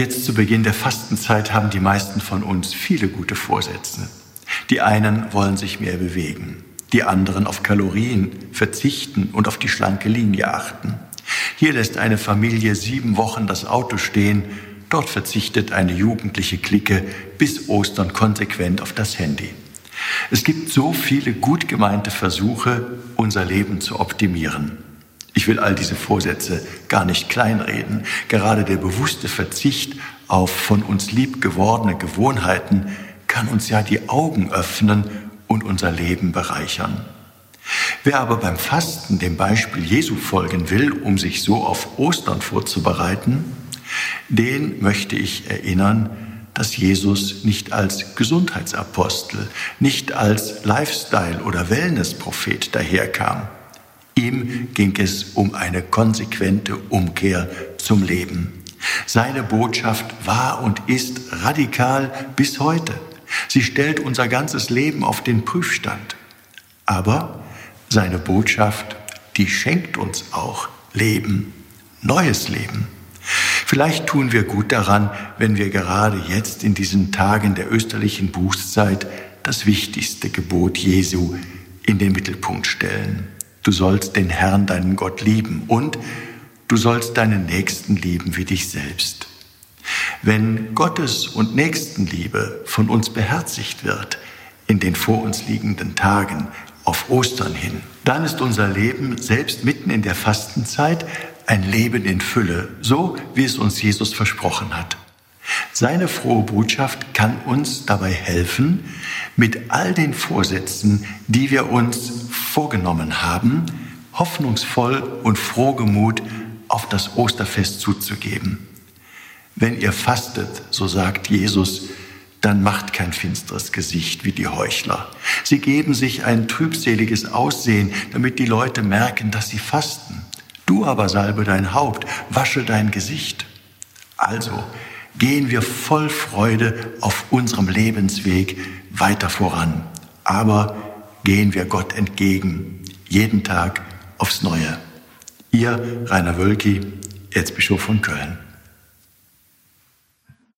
Jetzt zu Beginn der Fastenzeit haben die meisten von uns viele gute Vorsätze. Die einen wollen sich mehr bewegen, die anderen auf Kalorien verzichten und auf die schlanke Linie achten. Hier lässt eine Familie sieben Wochen das Auto stehen, dort verzichtet eine jugendliche Clique bis Ostern konsequent auf das Handy. Es gibt so viele gut gemeinte Versuche, unser Leben zu optimieren. Ich will all diese Vorsätze gar nicht kleinreden. Gerade der bewusste Verzicht auf von uns lieb gewordene Gewohnheiten kann uns ja die Augen öffnen und unser Leben bereichern. Wer aber beim Fasten dem Beispiel Jesu folgen will, um sich so auf Ostern vorzubereiten, den möchte ich erinnern, dass Jesus nicht als Gesundheitsapostel, nicht als Lifestyle- oder Wellnessprophet daherkam. Ihm ging es um eine konsequente Umkehr zum Leben. Seine Botschaft war und ist radikal bis heute. Sie stellt unser ganzes Leben auf den Prüfstand. Aber seine Botschaft, die schenkt uns auch Leben, neues Leben. Vielleicht tun wir gut daran, wenn wir gerade jetzt in diesen Tagen der österlichen Bußzeit das wichtigste Gebot Jesu in den Mittelpunkt stellen. Du sollst den Herrn, deinen Gott, lieben und du sollst deinen Nächsten lieben wie dich selbst. Wenn Gottes und Nächstenliebe von uns beherzigt wird in den vor uns liegenden Tagen auf Ostern hin, dann ist unser Leben selbst mitten in der Fastenzeit ein Leben in Fülle, so wie es uns Jesus versprochen hat. Seine frohe Botschaft kann uns dabei helfen, mit all den Vorsätzen, die wir uns vorgenommen haben, hoffnungsvoll und frohgemut auf das Osterfest zuzugeben. Wenn ihr fastet, so sagt Jesus, dann macht kein finsteres Gesicht wie die Heuchler. Sie geben sich ein trübseliges Aussehen, damit die Leute merken, dass sie fasten. Du aber salbe dein Haupt, wasche dein Gesicht. Also gehen wir voll Freude auf unserem Lebensweg weiter voran. Aber gehen wir Gott entgegen, jeden Tag aufs Neue. Ihr Rainer Wölki, Erzbischof von Köln.